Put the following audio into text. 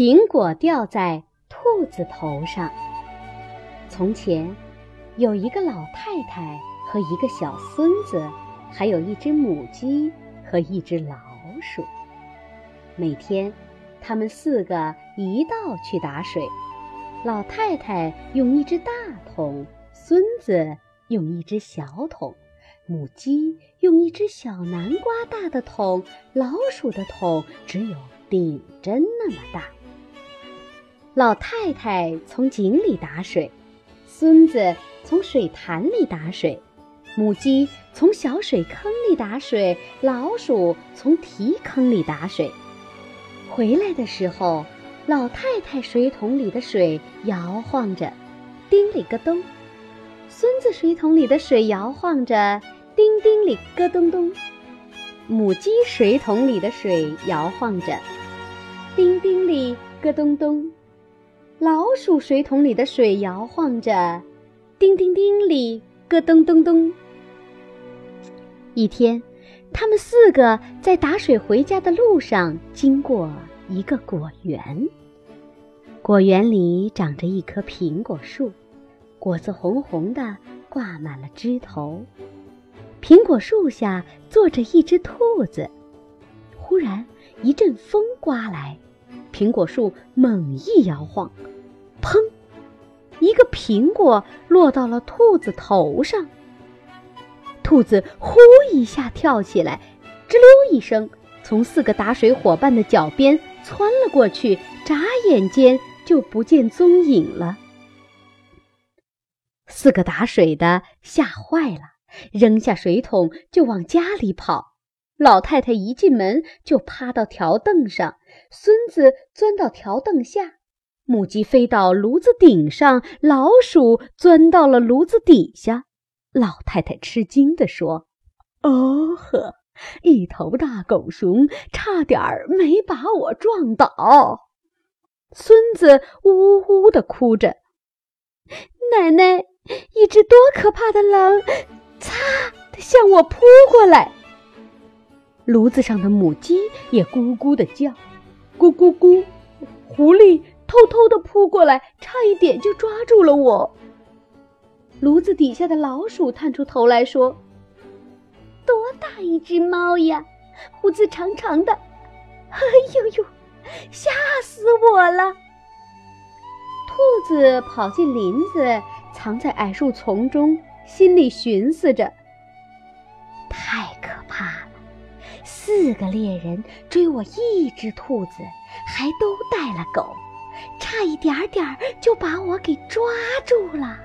苹果掉在兔子头上。从前，有一个老太太和一个小孙子，还有一只母鸡和一只老鼠。每天，他们四个一道去打水。老太太用一只大桶，孙子用一只小桶，母鸡用一只小南瓜大的桶，老鼠的桶只有顶针那么大。老太太从井里打水，孙子从水潭里打水，母鸡从小水坑里打水，老鼠从提坑里打水。回来的时候。老太太水桶里的水摇晃着，叮里咯咚；孙子水桶里的水摇晃着，叮叮里咯咚咚；母鸡水桶里的水摇晃着，叮叮里咯咚咚；老鼠水桶里的水摇晃着，叮叮叮里咯咚咚咚。一天，他们四个在打水回家的路上经过一个果园。果园里长着一棵苹果树，果子红红的，挂满了枝头。苹果树下坐着一只兔子。忽然一阵风刮来，苹果树猛一摇晃，砰！一个苹果落到了兔子头上。兔子呼一下跳起来，吱溜一声，从四个打水伙伴的脚边窜了过去，眨眼间。就不见踪影了。四个打水的吓坏了，扔下水桶就往家里跑。老太太一进门就趴到条凳上，孙子钻到条凳下，母鸡飞到炉子顶上，老鼠钻到了炉子底下。老太太吃惊地说：“哦呵，一头大狗熊差点儿没把我撞倒。”孙子呜呜的哭着，奶奶，一只多可怕的狼，擦的向我扑过来。炉子上的母鸡也咕咕的叫，咕咕咕。狐狸偷偷的扑过来，差一点就抓住了我。炉子底下的老鼠探出头来说：“多大一只猫呀，胡子长长的，哎呦呦！”吓死我了！兔子跑进林子，藏在矮树丛中，心里寻思着：四个猎人追我一只兔子，还都带了狗，差一点点就把我给抓住了。